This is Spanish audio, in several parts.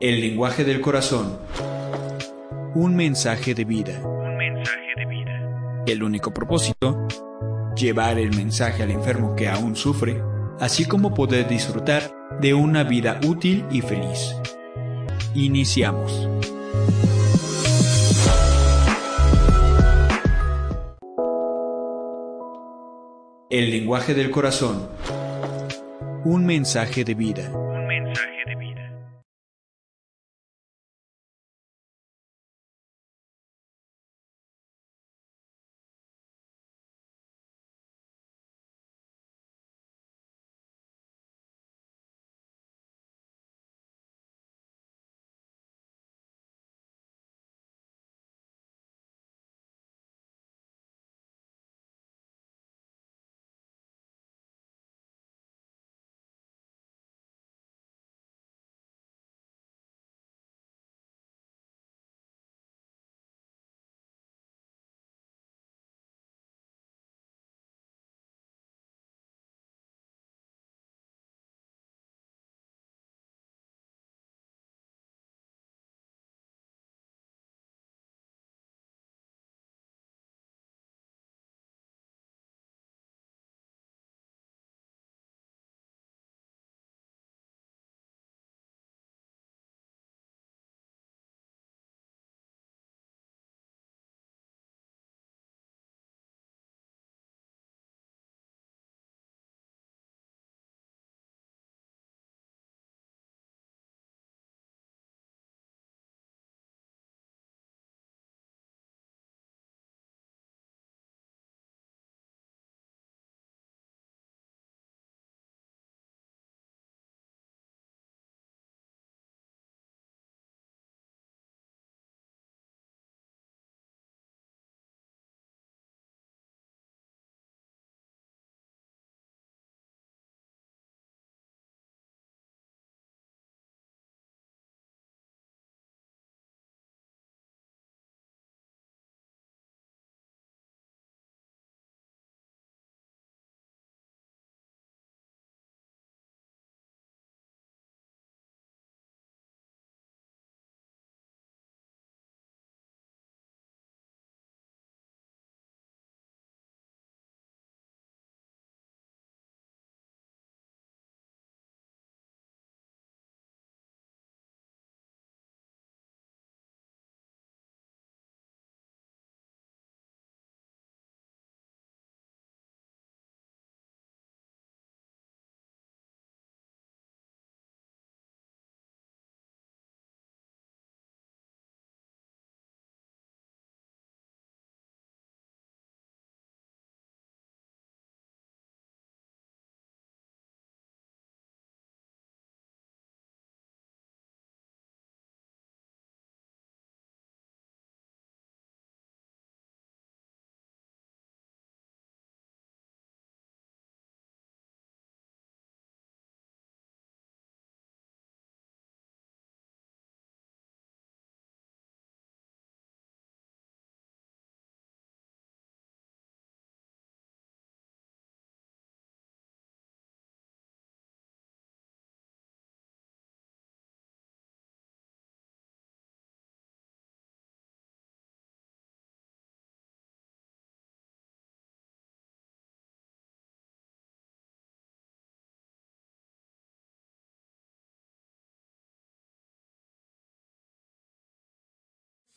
El lenguaje del corazón. Un mensaje de vida. Un mensaje de vida. El único propósito, llevar el mensaje al enfermo que aún sufre, así como poder disfrutar de una vida útil y feliz. Iniciamos. El lenguaje del corazón. Un mensaje de vida.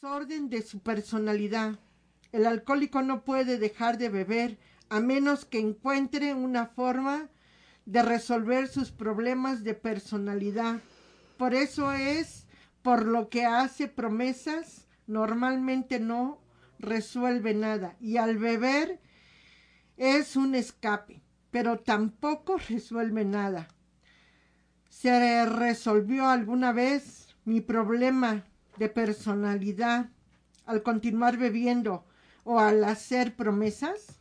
Desorden de su personalidad. El alcohólico no puede dejar de beber a menos que encuentre una forma de resolver sus problemas de personalidad. Por eso es por lo que hace promesas, normalmente no resuelve nada. Y al beber es un escape, pero tampoco resuelve nada. ¿Se resolvió alguna vez mi problema de personalidad al continuar bebiendo o al hacer promesas?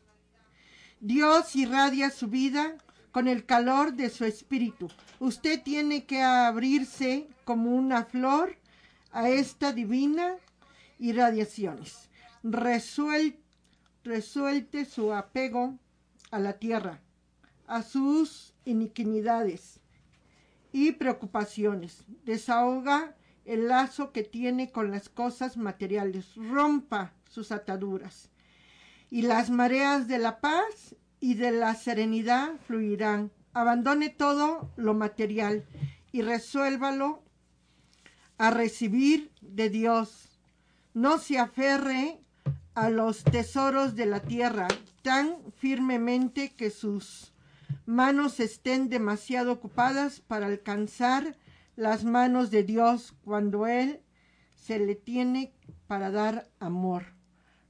Dios irradia su vida con el calor de su espíritu. Usted tiene que abrirse como una flor a esta divina irradiaciones. resuelte su apego a la tierra, a sus iniquidades y preocupaciones. Desahoga el lazo que tiene con las cosas materiales, rompa sus ataduras. Y las mareas de la paz y de la serenidad fluirán. Abandone todo lo material y resuélvalo a recibir de Dios. No se aferre a los tesoros de la tierra tan firmemente que sus manos estén demasiado ocupadas para alcanzar las manos de Dios cuando Él se le tiene para dar amor.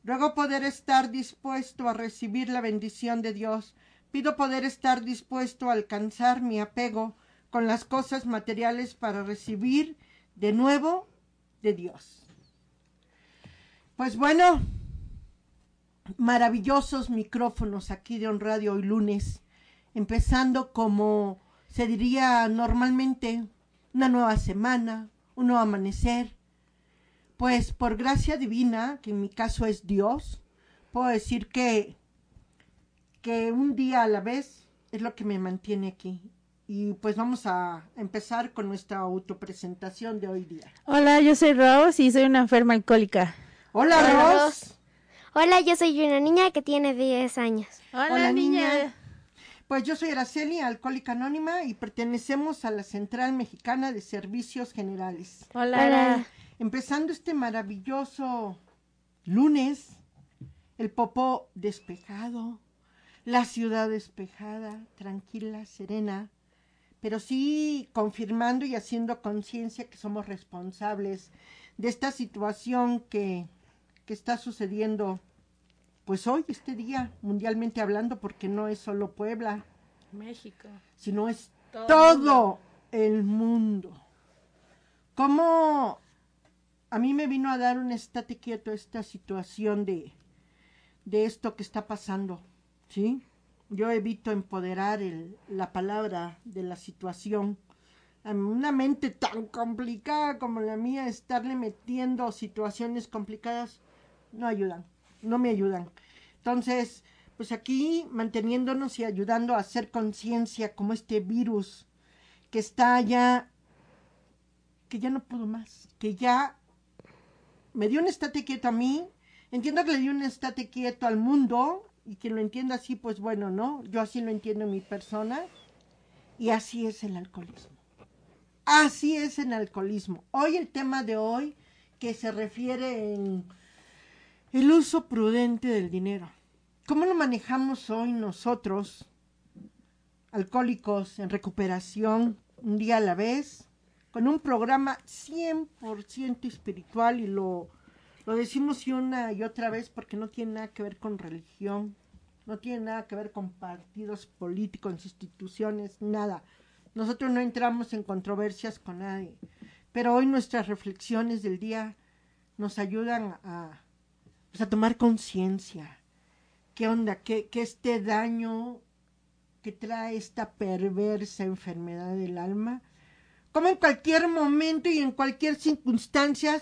Ruego poder estar dispuesto a recibir la bendición de Dios. Pido poder estar dispuesto a alcanzar mi apego con las cosas materiales para recibir de nuevo de Dios. Pues bueno, maravillosos micrófonos aquí de On Radio hoy lunes, empezando como se diría normalmente una nueva semana, un nuevo amanecer. Pues por gracia divina, que en mi caso es Dios, puedo decir que, que un día a la vez es lo que me mantiene aquí. Y pues vamos a empezar con nuestra autopresentación de hoy día. Hola, yo soy Rose y soy una enferma alcohólica. Hola, Hola, Ros. Hola, yo soy una niña que tiene 10 años. Hola, Hola, niña. niña. Pues yo soy Araceli, alcohólica anónima, y pertenecemos a la Central Mexicana de Servicios Generales. Hola, Hola. Empezando este maravilloso lunes, el popó despejado, la ciudad despejada, tranquila, serena, pero sí confirmando y haciendo conciencia que somos responsables de esta situación que, que está sucediendo, pues hoy, este día, mundialmente hablando, porque no es solo Puebla, México. sino es Todo todo, el mundo. ¿Cómo a mí me vino a dar un estate quieto esta situación de, de esto que está pasando? ¿Sí? Yo evito empoderar el- la palabra de la situación. A una mente tan complicada como la mía, estarle metiendo situaciones complicadas, no ayudan, no me ayudan. Entonces, pues aquí manteniéndonos y ayudando a hacer conciencia como este virus que está ya, que ya no puedo más, que ya me dio un estate quieto a mí, entiendo que le dio un estate quieto al mundo y quien lo entienda así, pues bueno, ¿no? Yo así lo entiendo en mi persona y así es el alcoholismo. Así es el alcoholismo. Hoy el tema de hoy que se refiere en el uso prudente del dinero. ¿Cómo lo manejamos hoy nosotros, alcohólicos en recuperación, un día a la vez, con un programa 100% espiritual y lo, lo decimos y una y otra vez porque no tiene nada que ver con religión, no tiene nada que ver con partidos políticos, instituciones, nada. Nosotros no entramos en controversias con nadie, pero hoy nuestras reflexiones del día nos ayudan a, pues, a tomar conciencia. ¿Qué onda? ¿Qué, ¿Qué este daño que trae esta perversa enfermedad del alma? Como en cualquier momento y en cualquier circunstancia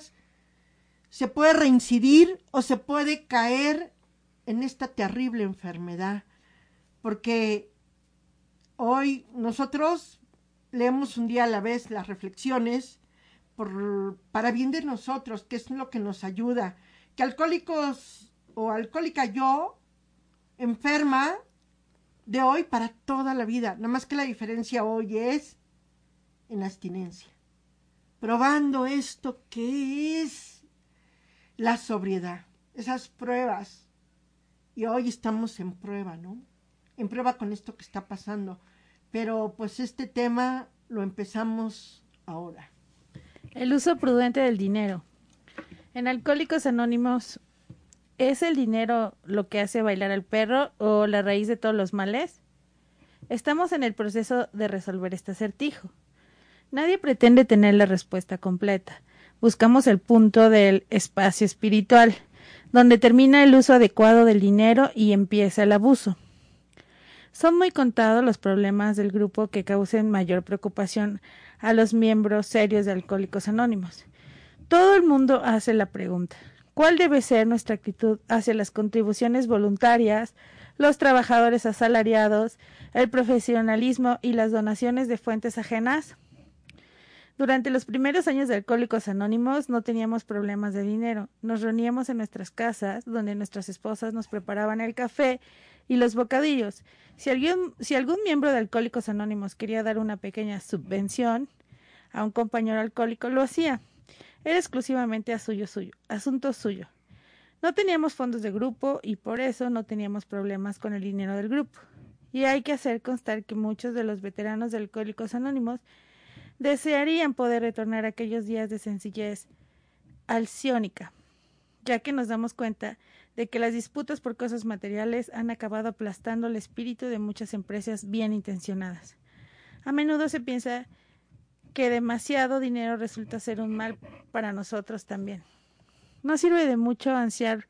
se puede reincidir o se puede caer en esta terrible enfermedad. Porque hoy nosotros leemos un día a la vez las reflexiones por, para bien de nosotros, que es lo que nos ayuda. Que alcohólicos o alcohólica yo, enferma de hoy para toda la vida. Nada más que la diferencia hoy es en abstinencia. Probando esto que es la sobriedad, esas pruebas. Y hoy estamos en prueba, ¿no? En prueba con esto que está pasando. Pero pues este tema lo empezamos ahora. El uso prudente del dinero. En Alcohólicos Anónimos, ¿es el dinero lo que hace bailar al perro o la raíz de todos los males? Estamos en el proceso de resolver este acertijo. Nadie pretende tener la respuesta completa. Buscamos el punto del espacio espiritual, donde termina el uso adecuado del dinero y empieza el abuso. Son muy contados los problemas del grupo que causen mayor preocupación a los miembros serios de Alcohólicos Anónimos. Todo el mundo hace la pregunta, ¿cuál debe ser nuestra actitud hacia las contribuciones voluntarias, los trabajadores asalariados, el profesionalismo y las donaciones de fuentes ajenas? Durante los primeros años de Alcohólicos Anónimos no teníamos problemas de dinero. Nos reuníamos en nuestras casas, donde nuestras esposas nos preparaban el café y los bocadillos. Si algún, si algún miembro de Alcohólicos Anónimos quería dar una pequeña subvención a un compañero alcohólico, lo hacía. Era exclusivamente a suyo, suyo, asunto suyo. No teníamos fondos de grupo y por eso no teníamos problemas con el dinero del grupo. Y hay que hacer constar que muchos de los veteranos de Alcohólicos Anónimos desearían poder retornar a aquellos días de sencillez alciónica, ya que nos damos cuenta de que las disputas por cosas materiales han acabado aplastando el espíritu de muchas empresas bien intencionadas. A menudo se piensa que demasiado dinero resulta ser un mal para nosotros también. No sirve de mucho ansiar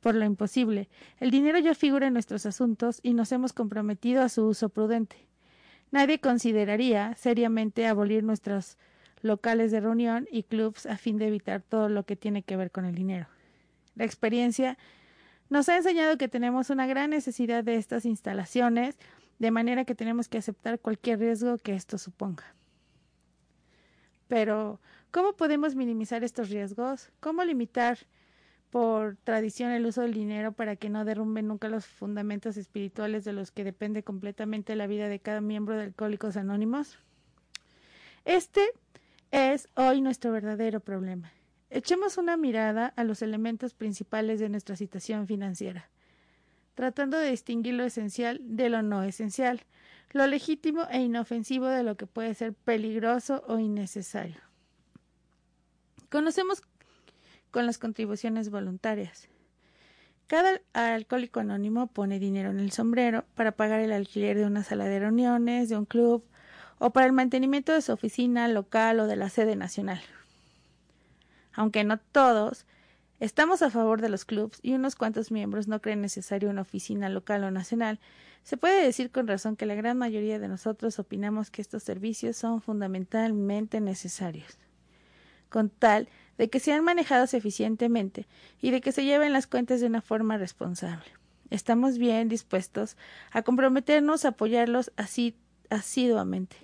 por lo imposible. El dinero ya figura en nuestros asuntos y nos hemos comprometido a su uso prudente. Nadie consideraría seriamente abolir nuestros locales de reunión y clubs a fin de evitar todo lo que tiene que ver con el dinero. La experiencia nos ha enseñado que tenemos una gran necesidad de estas instalaciones, de manera que tenemos que aceptar cualquier riesgo que esto suponga. Pero, ¿cómo podemos minimizar estos riesgos? ¿Cómo limitar por tradición el uso del dinero para que no derrumbe nunca los fundamentos espirituales de los que depende completamente la vida de cada miembro de Alcohólicos Anónimos? Este es hoy nuestro verdadero problema. Echemos una mirada a los elementos principales de nuestra situación financiera, tratando de distinguir lo esencial de lo no esencial, lo legítimo e inofensivo de lo que puede ser peligroso o innecesario. Conocemos con las contribuciones voluntarias. Cada alcohólico anónimo pone dinero en el sombrero para pagar el alquiler de una sala de reuniones, de un club o para el mantenimiento de su oficina local o de la sede nacional. Aunque no todos, estamos a favor de los clubs y unos cuantos miembros no creen necesario una oficina local o nacional, se puede decir con razón que la gran mayoría de nosotros opinamos que estos servicios son fundamentalmente necesarios. Con tal de que sean manejados eficientemente y de que se lleven las cuentas de una forma responsable. Estamos bien dispuestos a comprometernos a apoyarlos así asiduamente,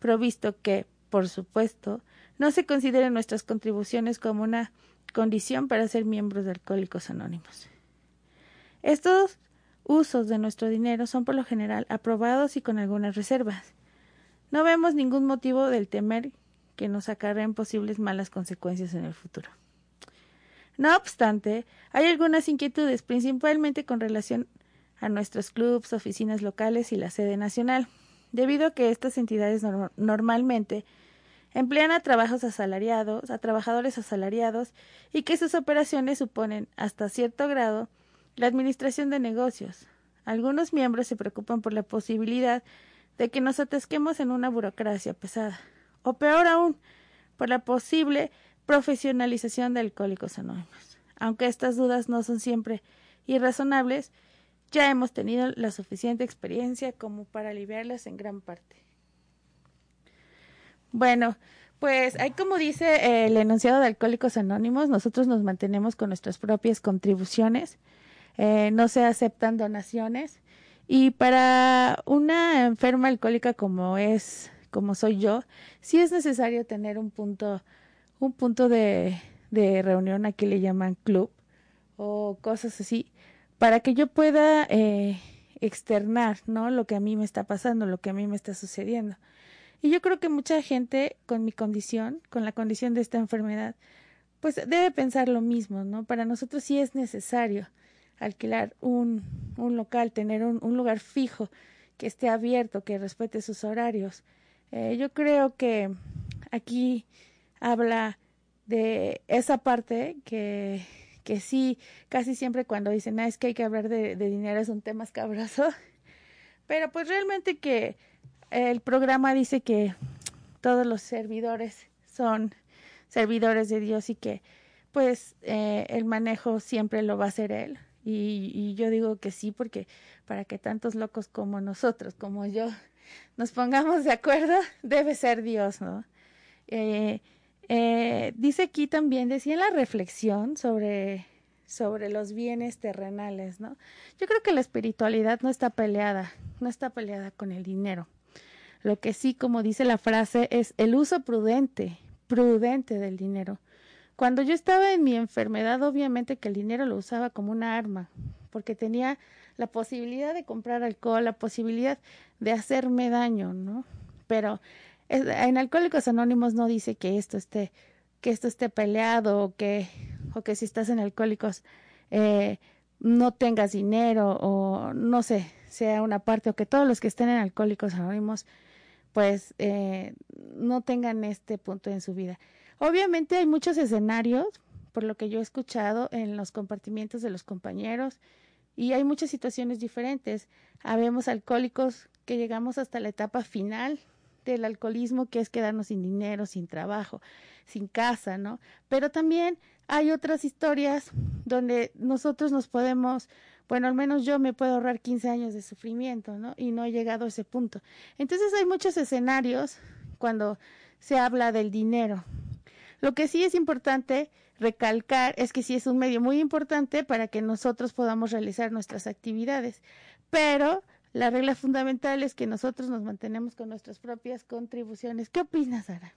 provisto que, por supuesto, no se consideren nuestras contribuciones como una condición para ser miembros de Alcohólicos Anónimos. Estos usos de nuestro dinero son por lo general aprobados y con algunas reservas. No vemos ningún motivo del temer que nos acarreen posibles malas consecuencias en el futuro. No obstante, hay algunas inquietudes, principalmente con relación a nuestros clubs, oficinas locales y la sede nacional, debido a que estas entidades normalmente emplean a trabajos asalariados, a trabajadores asalariados y que sus operaciones suponen hasta cierto grado la administración de negocios. Algunos miembros se preocupan por la posibilidad de que nos atasquemos en una burocracia pesada o peor aún, por la posible profesionalización de Alcohólicos Anónimos. Aunque estas dudas no son siempre irrazonables, ya hemos tenido la suficiente experiencia como para aliviarlas en gran parte. Bueno, pues hay como dice el enunciado de Alcohólicos Anónimos, nosotros nos mantenemos con nuestras propias contribuciones, eh, no se aceptan donaciones y para una enferma alcohólica como es como soy yo, sí es necesario tener un punto, un punto de, de reunión, aquí le llaman club, o cosas así, para que yo pueda eh, externar, ¿no? Lo que a mí me está pasando, lo que a mí me está sucediendo. Y yo creo que mucha gente con mi condición, con la condición de esta enfermedad, pues debe pensar lo mismo, ¿no? Para nosotros sí es necesario alquilar un, un local, tener un, un lugar fijo, que esté abierto, que respete sus horarios, eh, yo creo que aquí habla de esa parte que, que sí, casi siempre cuando dicen, ah, es que hay que hablar de, de dinero es un tema escabroso, pero pues realmente que el programa dice que todos los servidores son servidores de Dios y que pues eh, el manejo siempre lo va a hacer él. Y, yo digo que sí, porque para que tantos locos como nosotros, como yo, nos pongamos de acuerdo, debe ser Dios, ¿no? Eh, eh, dice aquí también, decía en la reflexión sobre, sobre los bienes terrenales, ¿no? Yo creo que la espiritualidad no está peleada, no está peleada con el dinero. Lo que sí, como dice la frase, es el uso prudente, prudente del dinero. Cuando yo estaba en mi enfermedad, obviamente que el dinero lo usaba como una arma, porque tenía la posibilidad de comprar alcohol, la posibilidad de hacerme daño, ¿no? Pero en Alcohólicos Anónimos no dice que esto esté, que esto esté peleado o que, o que si estás en Alcohólicos eh, no tengas dinero o no sé, sea una parte o que todos los que estén en Alcohólicos Anónimos pues eh, no tengan este punto en su vida. Obviamente hay muchos escenarios, por lo que yo he escuchado en los compartimientos de los compañeros, y hay muchas situaciones diferentes. Habemos alcohólicos que llegamos hasta la etapa final del alcoholismo, que es quedarnos sin dinero, sin trabajo, sin casa, ¿no? Pero también hay otras historias donde nosotros nos podemos, bueno, al menos yo me puedo ahorrar 15 años de sufrimiento, ¿no? Y no he llegado a ese punto. Entonces hay muchos escenarios cuando se habla del dinero. Lo que sí es importante recalcar es que sí es un medio muy importante para que nosotros podamos realizar nuestras actividades, pero la regla fundamental es que nosotros nos mantenemos con nuestras propias contribuciones. ¿Qué opinas, Sara?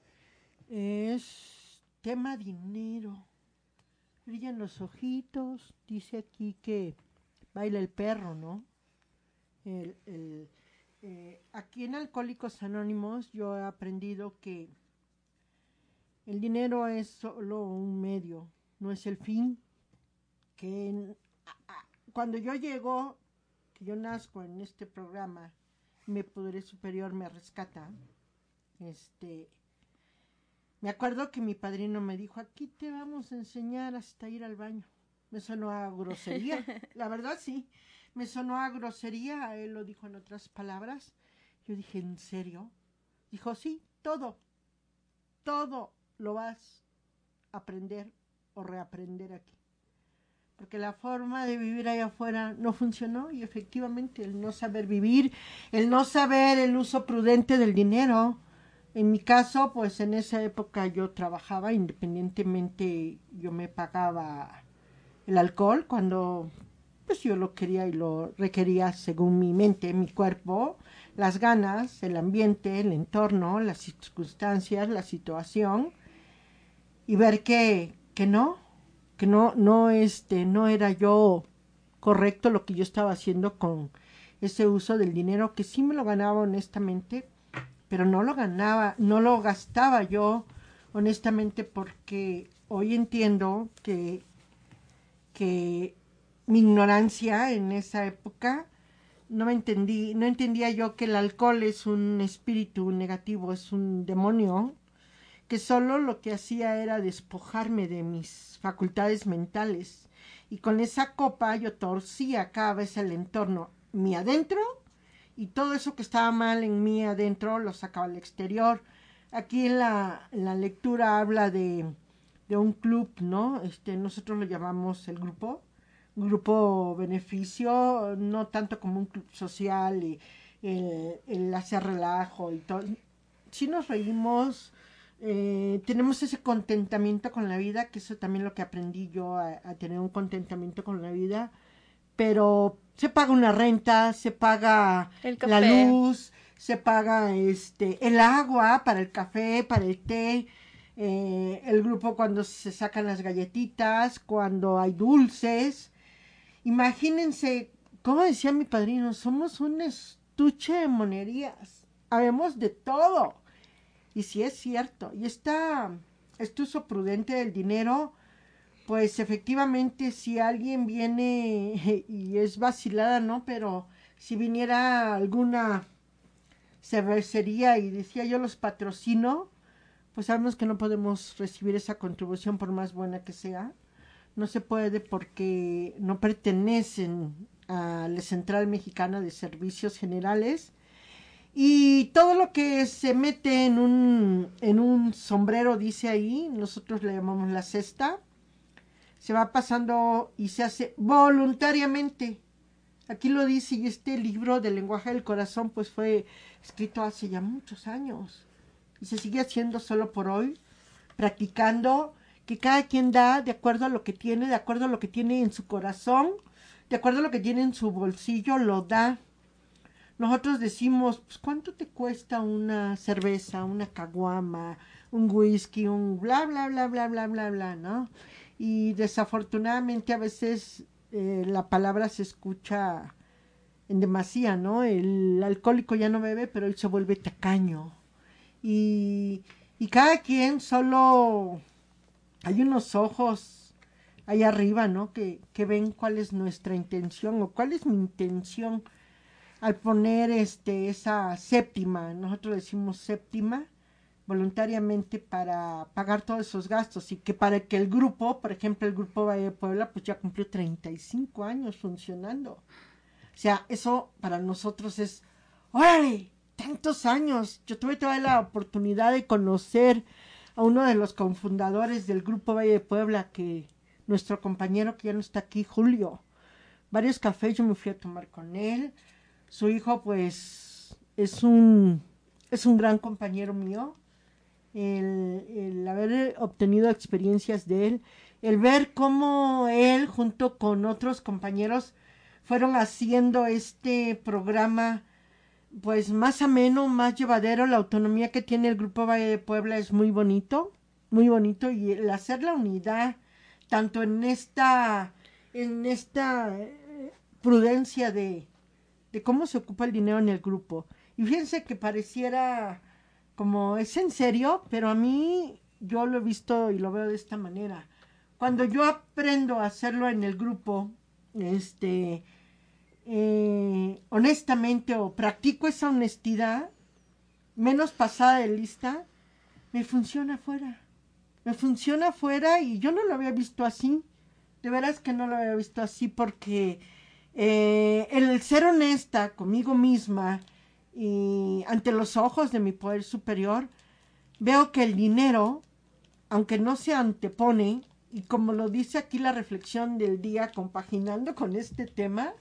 Es tema dinero. Brillan los ojitos. Dice aquí que baila el perro, ¿no? Eh, aquí en Alcohólicos Anónimos yo he aprendido que el dinero es solo un medio, no es el fin. Que cuando yo llego, que yo nazco en este programa, mi poder superior me rescata. Este, me acuerdo que mi padrino me dijo, aquí te vamos a enseñar hasta ir al baño. Me sonó a grosería, la verdad sí, me sonó a grosería, él lo dijo en otras palabras. Yo dije, ¿en serio? Dijo, sí, todo, todo lo vas a aprender o reaprender aquí. Porque la forma de vivir allá afuera no funcionó y efectivamente el no saber vivir, el no saber el uso prudente del dinero. En mi caso, pues en esa época yo trabajaba independientemente, yo me pagaba el alcohol cuando pues yo lo quería y lo requería según mi mente, mi cuerpo, las ganas, el ambiente, el entorno, las circunstancias, la situación y ver que, que no, que no, no, este, no era yo correcto lo que yo estaba haciendo con ese uso del dinero, que sí me lo ganaba honestamente, pero no lo ganaba, no lo gastaba yo honestamente porque hoy entiendo que, que mi ignorancia en esa época no me entendí, no entendía yo que el alcohol es un espíritu negativo, es un demonio que solo lo que hacía era despojarme de mis facultades mentales y con esa copa yo torcía cada vez el entorno, mi adentro y todo eso que estaba mal en mí adentro lo sacaba al exterior. Aquí la, la lectura habla de, de un club, ¿no? Este, nosotros lo llamamos el grupo, grupo beneficio, no tanto como un club social y el, el hacer relajo y todo. Sí nos reímos, eh, tenemos ese contentamiento con la vida, que eso también lo que aprendí yo a, a, tener un contentamiento con la vida, pero se paga una renta, se paga la luz, se paga este el agua para el café, para el té, eh, el grupo cuando se sacan las galletitas, cuando hay dulces. Imagínense, como decía mi padrino, somos un estuche de monerías, habemos de todo y si es cierto, y esta, este uso prudente del dinero, pues efectivamente si alguien viene y es vacilada, ¿no? Pero si viniera alguna cervecería y decía yo los patrocino, pues sabemos que no podemos recibir esa contribución por más buena que sea. No se puede porque no pertenecen a la Central Mexicana de Servicios Generales y todo lo que se mete en un, en un sombrero, dice ahí, nosotros le llamamos la cesta, se va pasando y se hace voluntariamente. Aquí lo dice, y este libro del lenguaje del corazón, pues fue escrito hace ya muchos años. Y se sigue haciendo solo por hoy, practicando que cada quien da de acuerdo a lo que tiene, de acuerdo a lo que tiene en su corazón, de acuerdo a lo que tiene en su bolsillo, lo da nosotros decimos, pues, ¿cuánto te cuesta una cerveza, una caguama, un whisky, un bla, bla, bla, bla, bla, bla, bla, ¿no? Y desafortunadamente a veces eh, la palabra se escucha en demasía, ¿no? El alcohólico ya no bebe, pero él se vuelve tacaño. Y, cada quien solo hay unos ojos ahí arriba, ¿no? Que, que ven cuál es nuestra intención o cuál es mi intención al poner este esa séptima, nosotros decimos séptima, voluntariamente para pagar todos esos gastos y que para que el grupo, por ejemplo, el grupo Valle de Puebla, pues ya cumplió 35 años funcionando. O sea, eso para nosotros es, órale, tantos años. Yo tuve toda la oportunidad de conocer a uno de los cofundadores del grupo Valle de Puebla, que nuestro compañero que ya no está aquí, Julio. Varios cafés yo me fui a tomar con él. Su hijo, pues, es un, es un gran compañero mío el, el, haber obtenido experiencias de él, el ver cómo él junto con otros compañeros fueron haciendo este programa pues más ameno, más llevadero, la autonomía que tiene el Grupo Valle de Puebla es muy bonito, muy bonito y el hacer la unidad tanto en esta en esta eh, prudencia de, de cómo se ocupa el dinero en el grupo. Y fíjense que pareciera como es en serio, pero a mí yo lo he visto y lo veo de esta manera. Cuando yo aprendo a hacerlo en el grupo, este, eh, honestamente o practico esa honestidad, menos pasada de lista, me funciona afuera. Me funciona afuera y yo no lo había visto así. De veras que no lo había visto así porque eh, el ser honesta conmigo misma, y ante los ojos de mi poder superior, veo que el dinero, aunque no se antepone, y como lo dice aquí la reflexión del día, compaginando con este tema,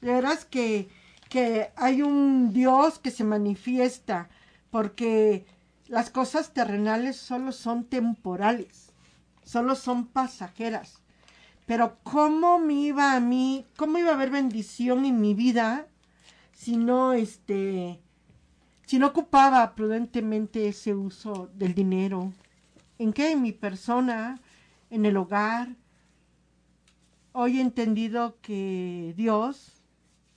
verás que, que hay un Dios que se manifiesta, porque las cosas terrenales solo son temporales, solo son pasajeras. Pero cómo me iba a mí, cómo iba a haber bendición en mi vida si no, este, si no ocupaba prudentemente ese uso del dinero, ¿en qué? En mi persona, en el hogar. Hoy he entendido que Dios,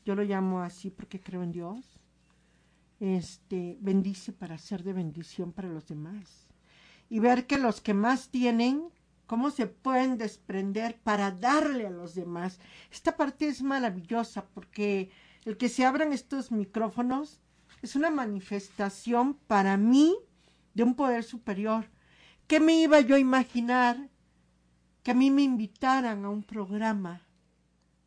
yo lo llamo así porque creo en Dios, este, bendice para ser de bendición para los demás. Y ver que los que más tienen, cómo se pueden desprender para darle a los demás. Esta parte es maravillosa porque el que se abran estos micrófonos es una manifestación para mí de un poder superior. ¿Qué me iba yo a imaginar que a mí me invitaran a un programa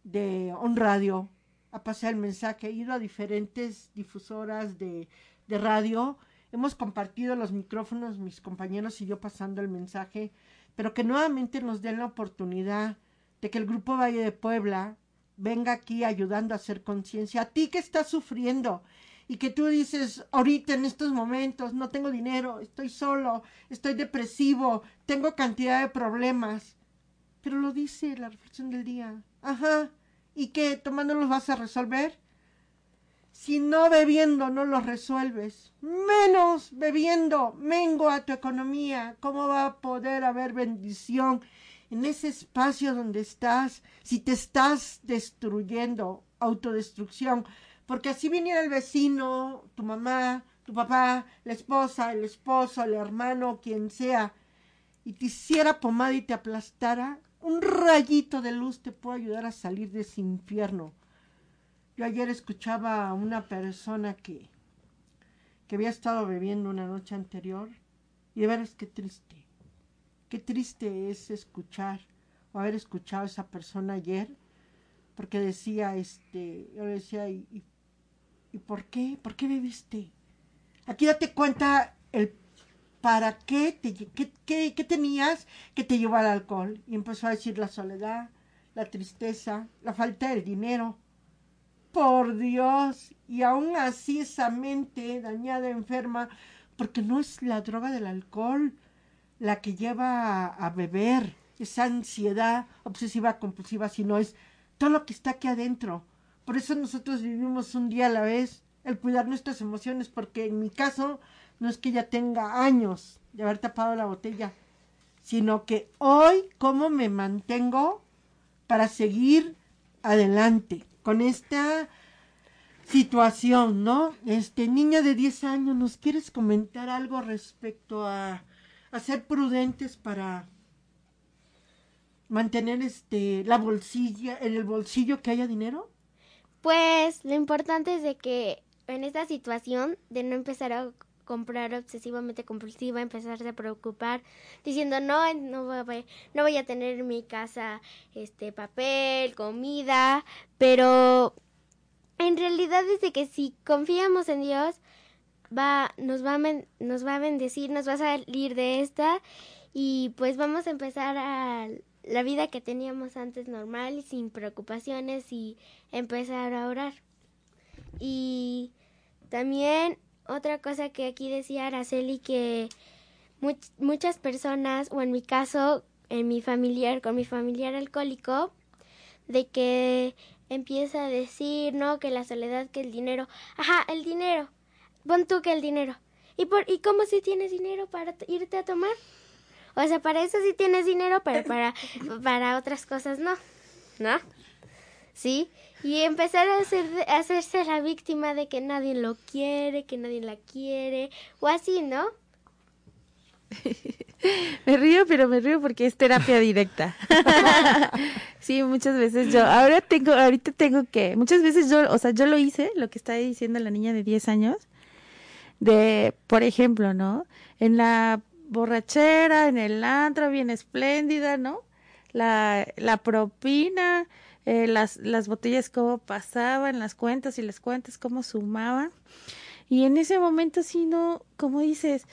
de un radio a pasar el mensaje? He ido a diferentes difusoras de, de radio, hemos compartido los micrófonos, mis compañeros y yo pasando el mensaje, pero que nuevamente nos den la oportunidad de que el Grupo Valle de Puebla venga aquí ayudando a hacer conciencia. A ti que estás sufriendo y que tú dices, ahorita en estos momentos no tengo dinero, estoy solo, estoy depresivo, tengo cantidad de problemas. Pero lo dice la reflexión del día. Ajá. ¿Y qué? ¿Tomando los vas a resolver? Si no bebiendo no los resuelves, menos bebiendo, mengo a tu economía. ¿Cómo va a poder haber bendición en ese espacio donde estás si te estás destruyendo, autodestrucción? Porque así viniera el vecino, tu mamá, tu papá, la esposa, el esposo, el hermano, quien sea, y te hiciera pomada y te aplastara, un rayito de luz te puede ayudar a salir de ese infierno. Yo ayer escuchaba a una persona que, que había estado bebiendo una noche anterior y de veras qué triste, qué triste es escuchar o haber escuchado a esa persona ayer porque decía, este, yo decía, ¿y, y ¿Y por qué? ¿Por qué bebiste? Aquí date cuenta el para qué, te, qué, qué, tenías que te llevó al alcohol. Y empezó a decir la soledad, la tristeza, la falta del dinero. Por Dios, y aún así esa mente dañada, enferma, porque no es la droga del alcohol la que lleva a, a beber, esa ansiedad obsesiva compulsiva, sino es todo lo que está aquí adentro por eso nosotros vivimos un día a la vez. el cuidar nuestras emociones, porque en mi caso no es que ya tenga años de haber tapado la botella, sino que hoy cómo me mantengo para seguir adelante con esta situación, ¿no? Este niña de 10 años, ¿nos quieres comentar algo respecto a, ser prudentes para mantener este la bolsilla, en el bolsillo que haya dinero? Pues lo importante es de que en esta situación de no empezar a comprar obsesivamente compulsiva, empezarse a preocupar, diciendo no, no voy, no voy a tener en mi casa este papel, comida, pero en realidad es de que si confiamos en Dios, va, nos va a, nos va a bendecir, nos va a salir de esta y pues vamos a empezar a la vida que teníamos antes normal, sin preocupaciones y empezar a orar. Y también otra cosa que aquí decía Araceli que much- muchas personas, o en mi caso, en mi familiar, con mi familiar alcohólico, de que empieza a decir, no, que la soledad, que el dinero, ajá, el dinero, pon tú que el dinero. ¿Y, por, ¿Y cómo si tienes dinero para irte a tomar? O sea, para eso sí tienes dinero, pero para, para otras cosas no, ¿no? ¿sí? Y empezar a, hacer, a hacerse la víctima de que nadie lo quiere, que nadie la quiere, o así, ¿no? Me río, pero me río porque es terapia directa. sí, muchas veces yo, ahora tengo, ahorita tengo que, muchas veces yo, o sea, yo lo hice, lo que está diciendo la niña de 10 años, de, por ejemplo, ¿no? En la borrachera, en el antro, bien espléndida, ¿no? La, la propina, eh, las, las botellas cómo pasaban, las cuentas y las cuentas cómo sumaban. Y en ese momento sí no, como dices,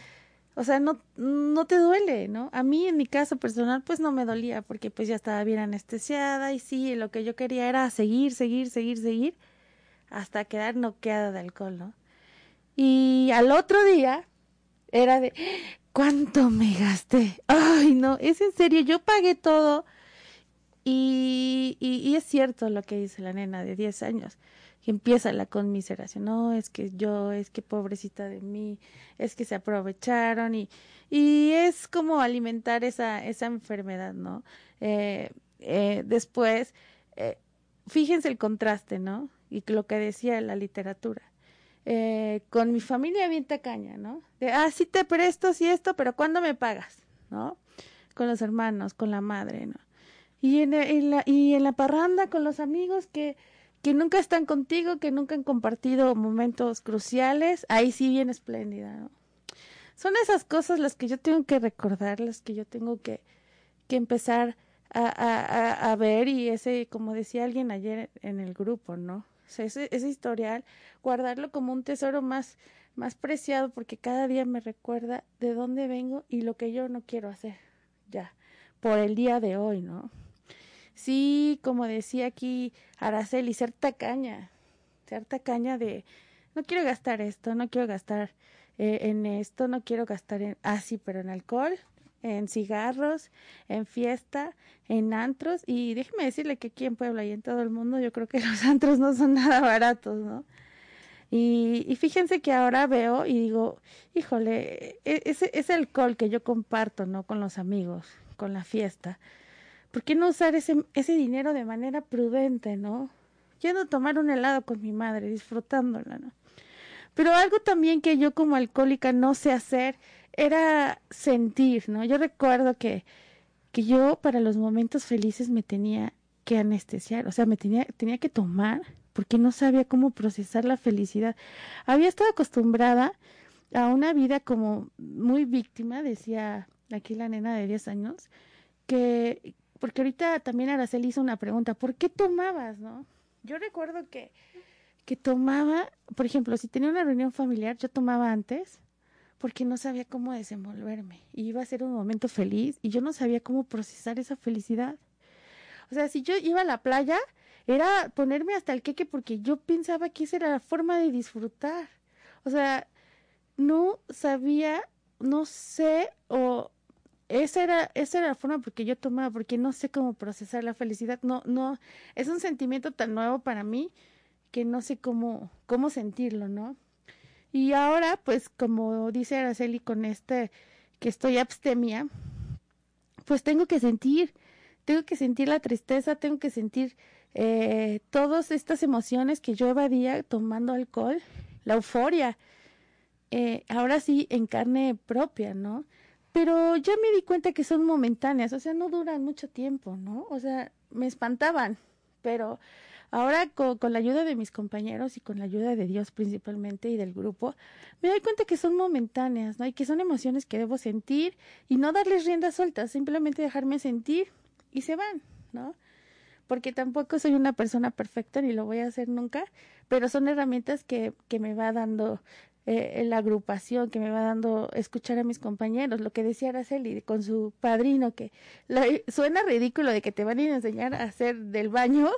o sea, no, no te duele, ¿no? A mí en mi caso personal pues no me dolía porque pues ya estaba bien anestesiada y sí, lo que yo quería era seguir, seguir, seguir, seguir hasta quedar noqueada de alcohol, ¿no? Y al otro día era de, ¿cuánto me gasté? Ay, no, es en serio, yo pagué todo y, es cierto lo que dice la nena de 10 años que empieza la conmiseración, no, es que yo, es que pobrecita de mí, es que se aprovecharon y, y es como alimentar esa, esa enfermedad, ¿no? Eh, eh, después, eh, fíjense el contraste, ¿no? Y lo que decía la literatura. Eh, con mi familia bien tacaña, ¿no? De, ah, sí te presto, sí esto, pero ¿cuándo me pagas? ¿No? Con los hermanos, con la madre, ¿no? Y en, en la, y en la parranda con los amigos que, que nunca están contigo, que nunca han compartido momentos cruciales, ahí sí bien espléndida, ¿no? Son esas cosas las que yo tengo que recordar, las que yo tengo que, que empezar a, a, a, a ver y ese, como decía alguien ayer en el grupo, ¿no? O sea, ese, ese historial, guardarlo como un tesoro más, más preciado porque cada día me recuerda de dónde vengo y lo que yo no quiero hacer, ya, por el día de hoy, ¿no? Sí, como decía aquí Araceli, ser tacaña, ser tacaña de, no quiero gastar esto, no quiero gastar eh, en esto, no quiero gastar en, ah, sí, pero en alcohol, en cigarros, en fiesta, en antros, y déjeme decirle que aquí en Puebla y en todo el mundo yo creo que los antros no son nada baratos, ¿no? Y, y fíjense que ahora veo y digo, híjole, e- ese, ese alcohol que yo comparto, ¿no? Con los amigos, con la fiesta, ¿por qué no usar ese, ese dinero de manera prudente, ¿no? Yendo a tomar un helado con mi madre, disfrutándola, ¿no? Pero algo también que yo como alcohólica no sé hacer era sentir, ¿no? Yo recuerdo que, que yo para los momentos felices me tenía que anestesiar, o sea, me tenía, tenía que tomar porque no sabía cómo procesar la felicidad. Había estado acostumbrada a una vida como muy víctima, decía aquí la nena de 10 años, que, porque ahorita también Araceli hizo una pregunta, ¿por qué tomabas, no? Yo recuerdo que, que tomaba, por ejemplo, si tenía una reunión familiar, yo tomaba antes porque no sabía cómo desenvolverme. Y iba a ser un momento feliz y yo no sabía cómo procesar esa felicidad. O sea, si yo iba a la playa, era ponerme hasta el queque porque yo pensaba que esa era la forma de disfrutar. O sea, no sabía, no sé, o esa era, esa era la forma porque yo tomaba, porque no sé cómo procesar la felicidad. No, no, es un sentimiento tan nuevo para mí que no sé cómo, cómo sentirlo, ¿no? Y ahora, pues, como dice Araceli con este, que estoy abstemia, pues tengo que sentir, tengo que sentir la tristeza, tengo que sentir eh, todas estas emociones que yo evadía tomando alcohol, la euforia, eh, ahora sí en carne propia, ¿no? Pero ya me di cuenta que son momentáneas, o sea, no duran mucho tiempo, ¿no? O sea, me espantaban, pero ahora con, la ayuda de mis compañeros y con la ayuda de Dios principalmente y del grupo, me doy cuenta que son momentáneas, ¿no? Y que son emociones que debo sentir y no darles rienda suelta, simplemente dejarme sentir y se van, ¿no? Porque tampoco soy una persona perfecta ni lo voy a hacer nunca, pero son herramientas que, que me va dando eh, la agrupación que me va dando escuchar a mis compañeros, lo que decía Araceli con su padrino, que suena ridículo de que te van a ir a enseñar a hacer del baño,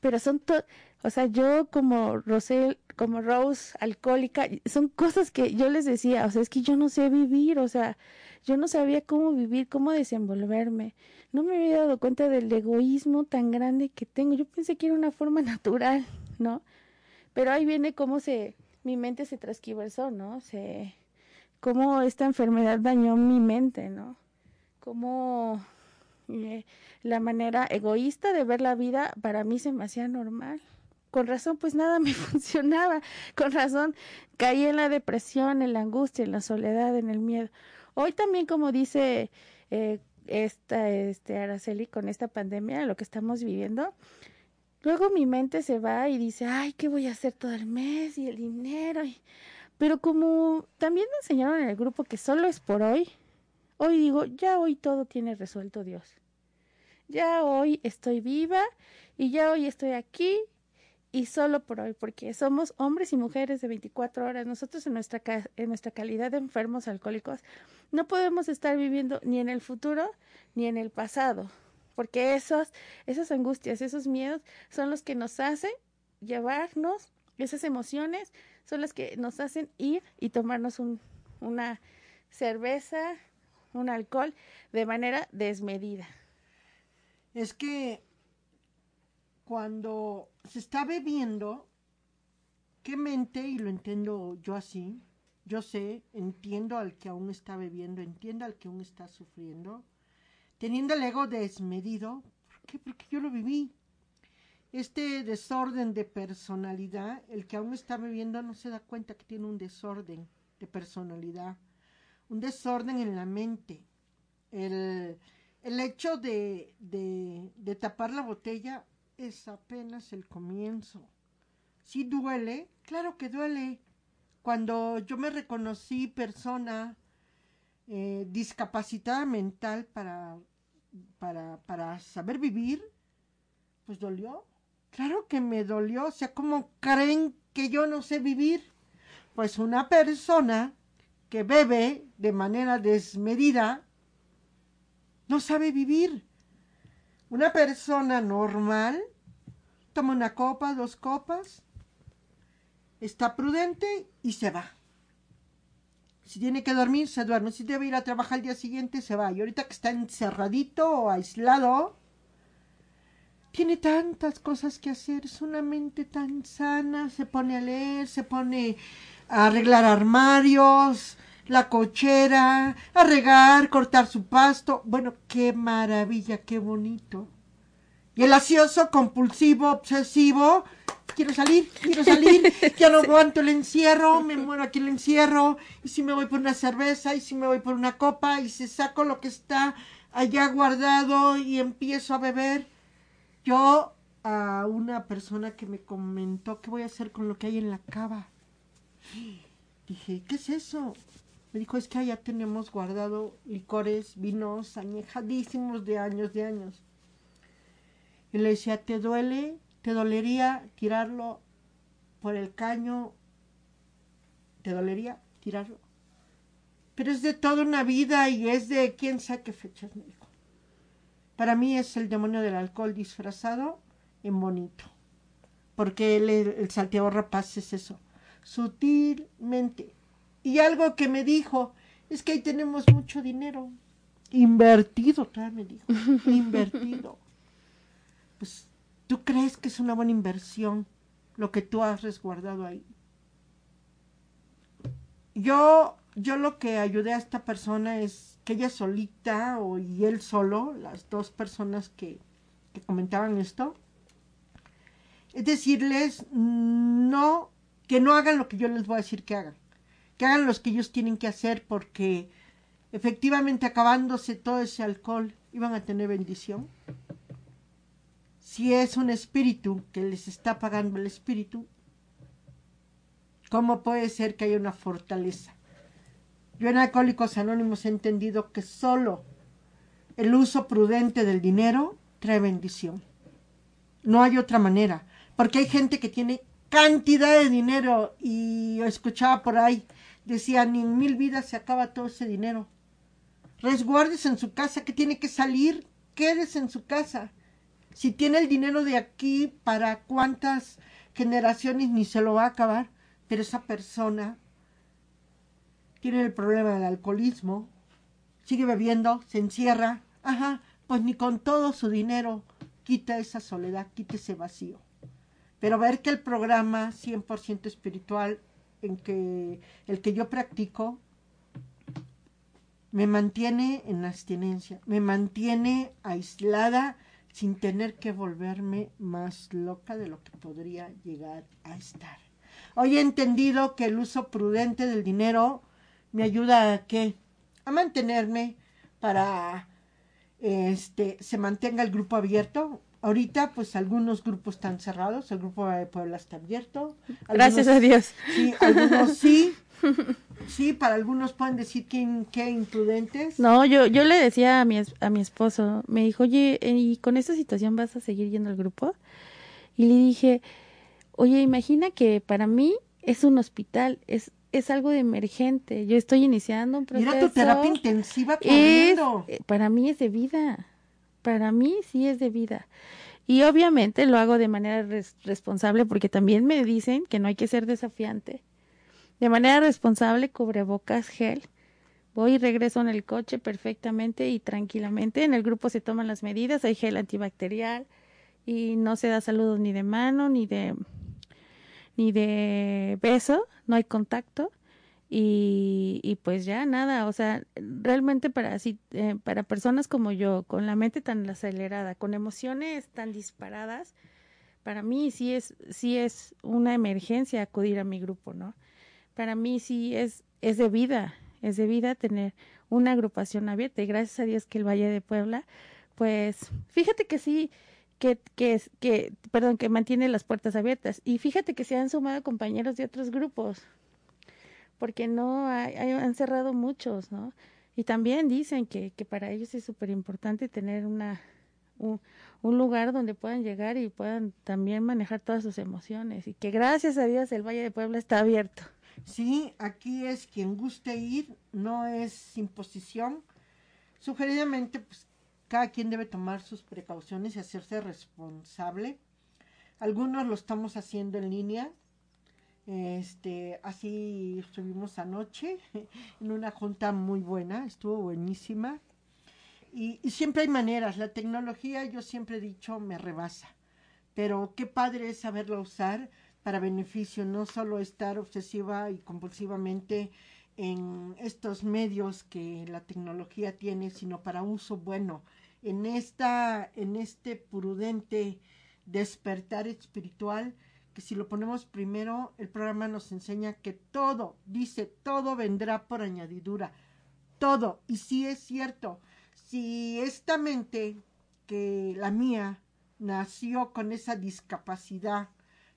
pero son todo, o sea, yo como Rosel, como Rose, alcohólica, son cosas que yo les decía, o sea, es que yo no sé vivir, o sea, yo no sabía cómo vivir, cómo desenvolverme, no me había dado cuenta del egoísmo tan grande que tengo, yo pensé que era una forma natural, ¿no? Pero ahí viene cómo se mi mente se transquiversó, ¿no? Se, cómo esta enfermedad dañó mi mente, ¿no? Cómo eh, la manera egoísta de ver la vida para mí se me hacía normal. Con razón, pues nada me funcionaba. Con razón, caí en la depresión, en la angustia, en la soledad, en el miedo. Hoy también, como dice eh, esta, este Araceli, con esta pandemia, lo que estamos viviendo, Luego mi mente se va y dice, ay, ¿qué voy a hacer todo el mes? Y el dinero. Pero como también me enseñaron en el grupo que solo es por hoy, hoy digo, ya hoy todo tiene resuelto Dios. Ya hoy estoy viva y ya hoy estoy aquí y solo por hoy, porque somos hombres y mujeres de 24 horas. Nosotros en nuestra, en nuestra calidad de enfermos alcohólicos no podemos estar viviendo ni en el futuro ni en el pasado porque esos, esas angustias, esos miedos son los que nos hacen llevarnos, esas emociones son las que nos hacen ir y tomarnos un, una cerveza, un alcohol de manera desmedida. Es que cuando se está bebiendo, ¿qué mente? Y lo entiendo yo así, yo sé, entiendo al que aún está bebiendo, entiendo al que aún está sufriendo, teniendo el ego desmedido. ¿Por qué? Porque yo lo viví. Este desorden de personalidad, el que aún está viviendo no se da cuenta que tiene un desorden de personalidad, un desorden en la mente. El, el hecho de, de, tapar la botella es apenas el comienzo. Sí duele, claro que duele. Cuando yo me reconocí persona eh, discapacitada mental para, para, para saber vivir, pues dolió. Claro que me dolió. O sea, ¿cómo creen que yo no sé vivir? Pues una persona que bebe de manera desmedida no sabe vivir. Una persona normal toma una copa, dos copas, está prudente y se va. Si tiene que dormir, se duerme. Si debe ir a trabajar el día siguiente, se va. Y ahorita que está encerradito o aislado, tiene tantas cosas que hacer. Es una mente tan sana. Se pone a leer, se pone a arreglar armarios, la cochera, a regar, cortar su pasto. Bueno, qué maravilla, qué bonito. Y el ansioso, compulsivo, obsesivo, quiero salir, quiero salir, ya no aguanto el encierro, me muero aquí el encierro, y si me voy por una cerveza, y si me voy por una copa, y si saco lo que está allá guardado y empiezo a beber. Yo a una persona que me comentó qué voy a hacer con lo que hay en la cava. Dije, ¿qué es eso? Me dijo, es que allá tenemos guardado licores, vinos añejadísimos de años, de años. Y le decía, ¿te duele? ¿Te dolería tirarlo por el caño? ¿Te dolería tirarlo? Pero es de toda una vida y es de quién sabe qué fechas, me dijo. Para mí es el demonio del alcohol disfrazado en bonito. Porque el, el salteador rapaz es eso, sutilmente. Y algo que me dijo, es que ahí tenemos mucho dinero. Invertido, me dijo. Invertido. Pues ¿Tú crees que es una buena inversión lo que tú has resguardado ahí. Yo, yo lo que ayudé a esta persona es que ella solita o y él solo, las dos personas que, que comentaban esto, es decirles no, que no hagan lo que yo les voy a decir que hagan, que hagan los que ellos tienen que hacer porque efectivamente acabándose todo ese alcohol iban a tener bendición. Si es un espíritu que les está pagando el espíritu, ¿cómo puede ser que haya una fortaleza? Yo en Alcohólicos Anónimos he entendido que solo el uso prudente del dinero trae bendición. No hay otra manera, porque hay gente que tiene cantidad de dinero y escuchaba por ahí, decía, ni en mil vidas se acaba todo ese dinero. Resguardes en su casa, que tiene que salir, quédese en su casa. Si tiene el dinero de aquí, para cuántas generaciones ni se lo va a acabar, pero esa persona tiene el problema del alcoholismo, sigue bebiendo, se encierra, ajá, pues ni con todo su dinero quita esa soledad, quita ese vacío. Pero ver que el programa 100% espiritual en que el que yo practico me mantiene en abstinencia, me mantiene aislada sin tener que volverme más loca de lo que podría llegar a estar. Hoy he entendido que el uso prudente del dinero me ayuda a que a mantenerme para este se mantenga el grupo abierto. Ahorita pues algunos grupos están cerrados, el grupo de Puebla está abierto. Gracias a Dios. Sí, algunos sí. Sí, para algunos pueden decir que, que imprudentes. No, yo, yo le decía a mi, a mi esposo, me dijo, oye, ¿y con esta situación vas a seguir yendo al grupo? Y le dije, oye, imagina que para mí es un hospital, es, es algo de emergente. Yo estoy iniciando un proceso. Mira tu terapia intensiva corriendo. eh, para mí es de vida. Para mí sí es de vida. Y obviamente lo hago de manera res- responsable porque también me dicen que no hay que ser desafiante. De manera responsable, cubrebocas, gel. Voy y regreso en el coche perfectamente y tranquilamente. En el grupo se toman las medidas, hay gel antibacterial y no se da saludos ni de mano ni de ni de beso, no hay contacto y, pues ya nada, o sea, realmente para así, eh, para personas como yo, con la mente tan acelerada, con emociones tan disparadas, para mí sí es, sí es una emergencia acudir a mi grupo, ¿no? Para mí sí es, es de vida, es de vida tener una agrupación abierta y gracias a Dios que el Valle de Puebla, pues fíjate que sí, que, que, que, perdón, que mantiene las puertas abiertas. Y fíjate que se han sumado compañeros de otros grupos, porque no hay, han cerrado muchos, ¿no? Y también dicen que, que para ellos es súper importante tener una, un, un lugar donde puedan llegar y puedan también manejar todas sus emociones. Y que gracias a Dios el Valle de Puebla está abierto. Sí, aquí es quien guste ir, no es imposición. Sugeridamente, pues cada quien debe tomar sus precauciones y hacerse responsable. Algunos lo estamos haciendo en línea. Este, así estuvimos anoche en una junta muy buena, estuvo buenísima. Y, y siempre hay maneras, la tecnología yo siempre he dicho me rebasa, pero qué padre es saberla usar para beneficio, no solo estar obsesiva y compulsivamente en estos medios que la tecnología tiene, sino para uso bueno. En esta, en este prudente despertar espiritual, que si lo ponemos primero, el programa nos enseña que todo, dice, todo vendrá por añadidura. Todo. Y sí es cierto, si esta mente, que la mía, nació con esa discapacidad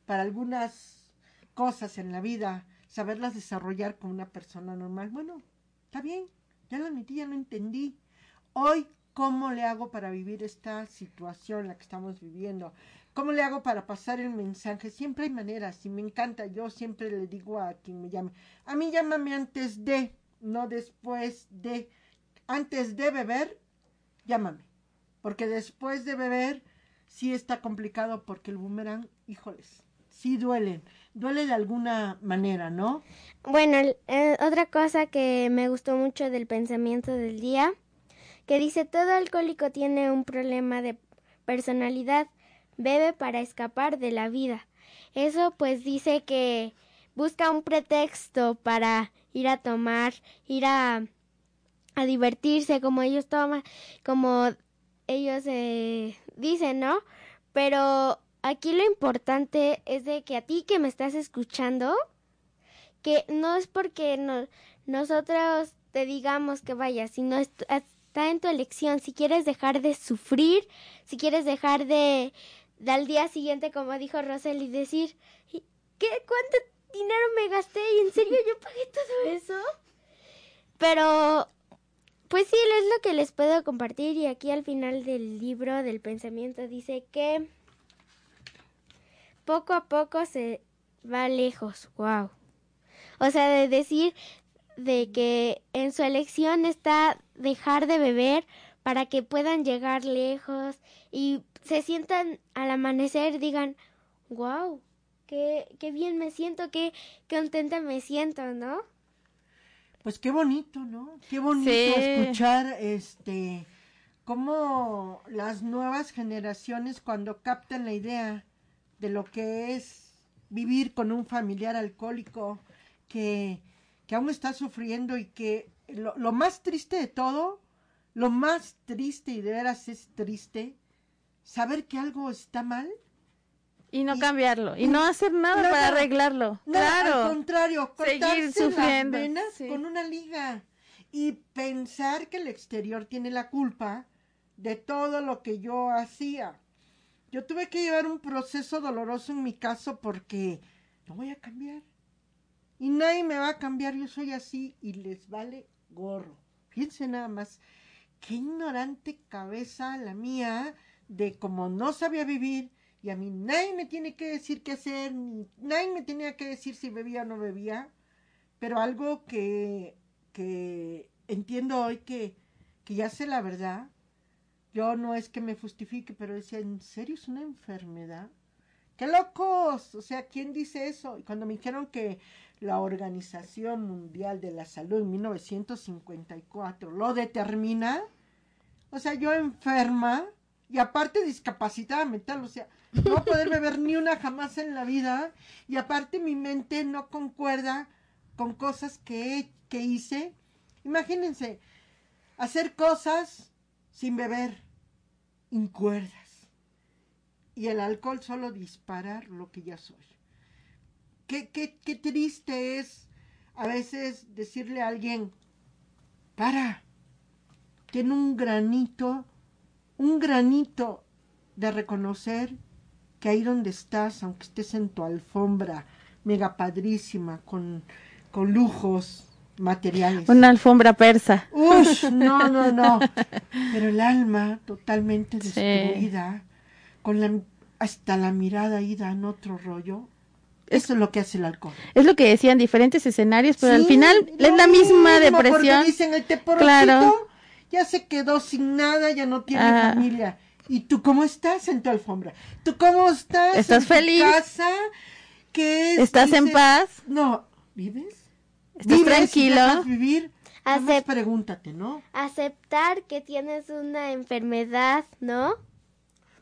para algunas cosas en la vida, saberlas desarrollar como una persona normal, bueno, está bien, ya lo admití, ya lo entendí. Hoy, ¿cómo le hago para vivir esta situación la que estamos viviendo? ¿Cómo le hago para pasar el mensaje? Siempre hay maneras y me encanta. Yo siempre le digo a quien me llame, a mí llámame antes de, no después de. Antes de beber, llámame. Porque después de beber, sí está complicado porque el boomerang, híjoles, sí duelen. Duele de alguna manera, ¿no? Bueno, eh, otra cosa que me gustó mucho del pensamiento del día, que dice todo alcohólico tiene un problema de personalidad, bebe para escapar de la vida. eso, pues dice que busca un pretexto para ir a tomar, ir a, a divertirse como ellos toman, como ellos eh, dicen, ¿no? Pero aquí lo importante es de que a ti que me estás escuchando, que no es porque no- nosotros te digamos que vayas, sino es- está en tu elección. Si quieres dejar de sufrir, si quieres dejar de, al día siguiente, como dijo Rosel, y decir, "¿Y ¿qué? ¿Cuánto dinero me gasté? ¿Y en serio yo pagué todo eso? Pero, pues sí, es lo que les puedo compartir. Y aquí al final del libro del pensamiento dice que poco a poco se va lejos. Wow. O sea, de decir de que en su elección está dejar de beber para que puedan llegar lejos y se sientan al amanecer digan, wow, qué, qué bien me siento, qué, qué contenta me siento, ¿no? Pues qué bonito, ¿no? Qué bonito Sí. escuchar este cómo las nuevas generaciones cuando captan la idea de lo que es vivir con un familiar alcohólico que, que aún está sufriendo y que lo, lo más triste de todo, lo más triste y de veras es triste, saber que algo está mal Y no Y- cambiarlo. Y no hacer nada para arreglarlo. No, al claro. contrario, Seguir las sufriendo, venas sí. con una liga y pensar que el exterior tiene la culpa de todo lo que yo hacía. Yo tuve que llevar un proceso doloroso en mi caso porque no voy a cambiar. Y nadie me va a cambiar, yo soy así y les vale gorro. Fíjense nada más, qué ignorante cabeza la mía de como no sabía vivir y a mí nadie me tiene que decir qué hacer, ni nadie me tenía que decir si bebía o no bebía, pero algo que, que entiendo hoy que, que ya sé la verdad, yo no es que me justifique, pero decía, ¿en serio es una enfermedad? ¡Qué locos! O sea, ¿quién dice eso? Y cuando me dijeron que la Organización Mundial de la Salud en 1954 lo determina, o sea, yo enferma y aparte discapacitada mental, o sea, no voy a poder beber ni una jamás en la vida y aparte mi mente no concuerda con cosas que, que hice. Imagínense, hacer cosas sin beber, incuerdas. Y el alcohol solo disparar lo que ya soy. Qué, qué, qué triste es a veces decirle a alguien, para, tiene un granito, un granito de reconocer que ahí donde estás, aunque estés en tu alfombra mega padrísima, con, con lujos materiales. Una alfombra persa. Ush, no, no, no. Pero el alma totalmente Sí. destruida, con la, hasta la mirada ida en otro rollo. Eso es lo que hace el alcohol. Es lo que decían diferentes escenarios, pero al final es la misma depresión. dicen el Claro. ya se quedó sin nada, ya no tiene Ah. familia. ¿Y tú cómo estás en tu alfombra? ¿Tú cómo estás ¿Estás en tu feliz? casa? ¿Qué es? ¿Estás en paz? No, ¿vives? ¿Estás ¿Vives y tranquilo? dejas vivir? Nada más pregúntate, ¿no? Aceptar que tienes una enfermedad, ¿no?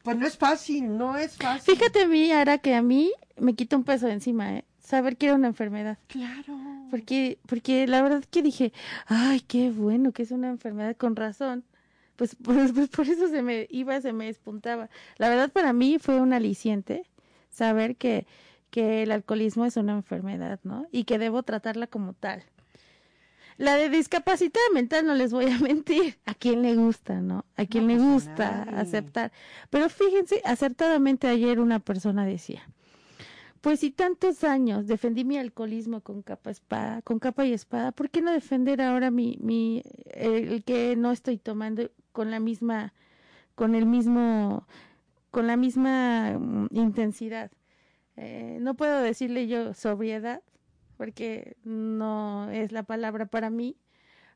Pues no es fácil, no es fácil. Fíjate a mí, ahora que a mí me quita un peso de encima, ¿eh? Saber que era una enfermedad. Claro. Porque, porque la verdad que dije, ay, qué bueno que es una enfermedad con razón. Pues, pues, pues por eso se me iba, se me despuntaba. La verdad para mí fue un aliciente saber que, que el alcoholismo es una enfermedad, ¿no? Y que debo tratarla como tal. La de discapacidad mental no les voy a mentir. ¿A quién le gusta, no? A quién le pues a gusta nadie. aceptar. Pero fíjense, acertadamente ayer una persona decía, pues si tantos años defendí mi alcoholismo con capa espada, con capa y espada, ¿por qué no defender ahora mi, mi, el, el que no estoy tomando con la misma, con el mismo, con la misma mm, intensidad? Eh, no puedo decirle yo sobriedad, porque no es la palabra para mí,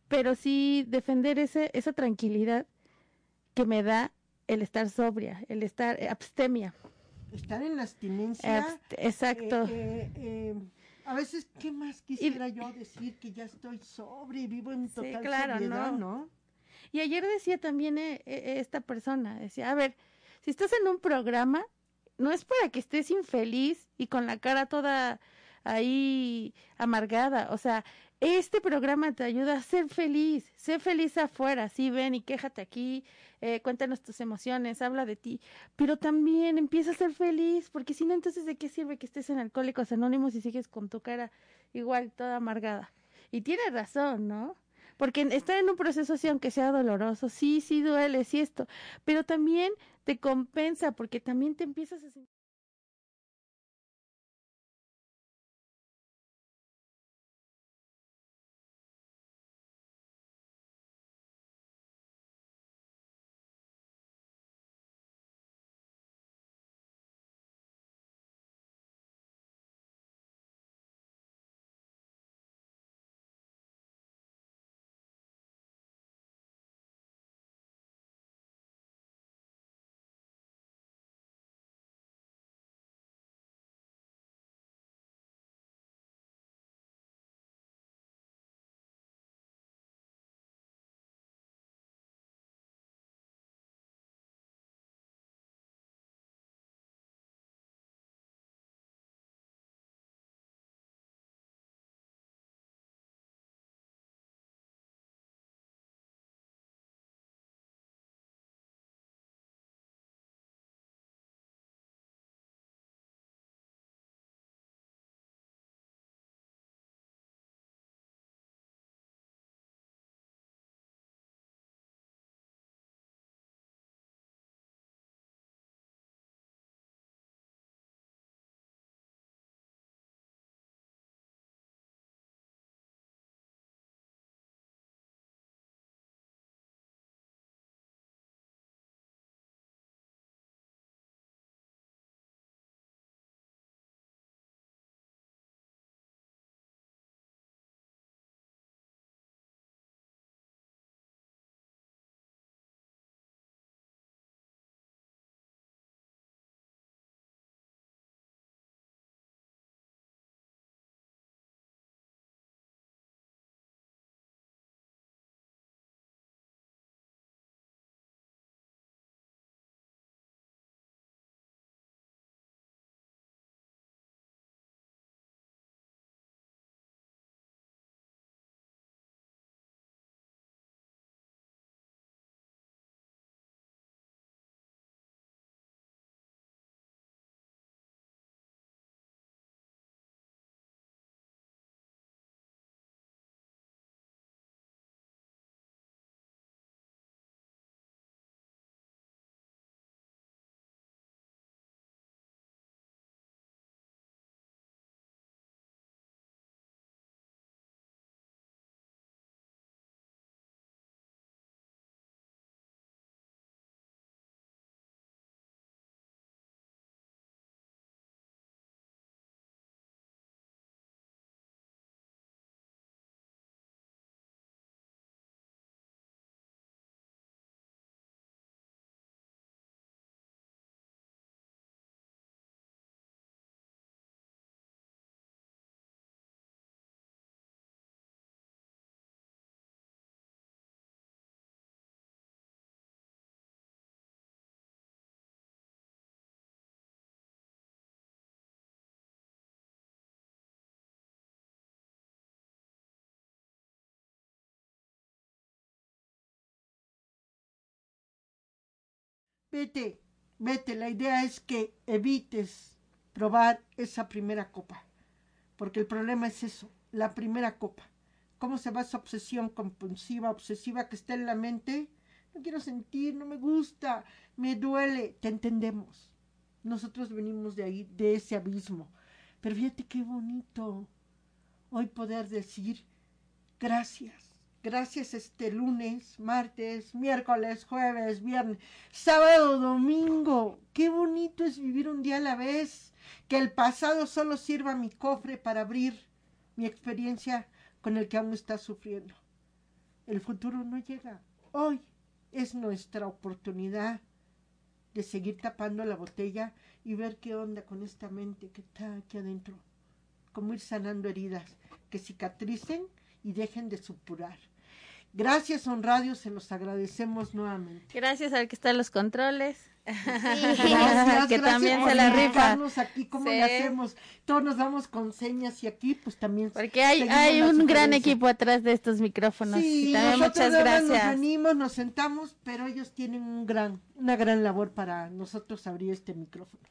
pero sí defender ese, esa tranquilidad que me da el estar sobria, el estar eh, abstemia. Estar en la abstinencia. Abst- exacto. eh, eh, eh, a veces, ¿qué más quisiera yo decir? Que ya estoy sobre y vivo en Sí, claro, sobriedad, ¿no? ¿no? Y ayer decía también eh, eh, esta persona, decía, a ver, si estás en un programa, no es para que estés infeliz y con la cara toda ahí amargada. O sea, este programa te ayuda a ser feliz, ser feliz afuera, sí, ven y quéjate aquí, eh, cuéntanos tus emociones, habla de ti, pero también empieza a ser feliz, porque si no, entonces ¿de qué sirve que estés en Alcohólicos Anónimos y sigues con tu cara igual toda amargada? Y tiene razón, ¿no? Porque estar en un proceso así, aunque sea doloroso, sí, sí duele, sí esto, pero también te compensa porque también te empiezas a sentir Vete, vete, la idea es que evites probar esa primera copa, porque el problema es eso, la primera copa. ¿Cómo se va esa obsesión compulsiva, obsesiva que está en la mente? No quiero sentir, no me gusta, me duele, te entendemos. Nosotros venimos de ahí, de ese abismo. Pero fíjate qué bonito hoy poder decir gracias Gracias este lunes, martes, miércoles, jueves, viernes, sábado, domingo. Qué bonito es vivir un día a la vez. Que el pasado solo sirva mi cofre para abrir mi experiencia con el que aún está sufriendo. El futuro no llega. Hoy es nuestra oportunidad de seguir tapando la botella y ver qué onda con esta mente que está aquí adentro. Como ir sanando heridas que cicatricen y dejen de supurar Gracias, On Radio, se los agradecemos nuevamente. Gracias al que está en los controles. Gracias, que gracias también por se la rifa. aquí, ¿cómo Sí. le hacemos? Todos nos vamos con señas y aquí pues también. Porque hay, un gran equipo atrás de estos micrófonos. Sí, y también nosotros muchas más nos gracias. venimos, nos sentamos, pero ellos tienen un gran, una gran labor para nosotros abrir este micrófono.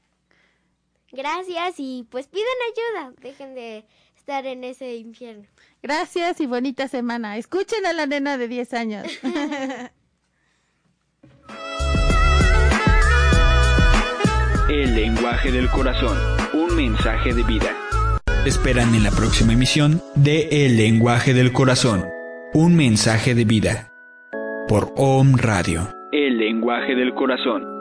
Gracias y pues pidan ayuda. Dejen de estar en ese infierno. Gracias y bonita semana. Escuchen a la nena de 10 años. El lenguaje del corazón. Un mensaje de vida. Esperan en la próxima emisión de El lenguaje del corazón, un mensaje de vida por OM Radio. El lenguaje del corazón.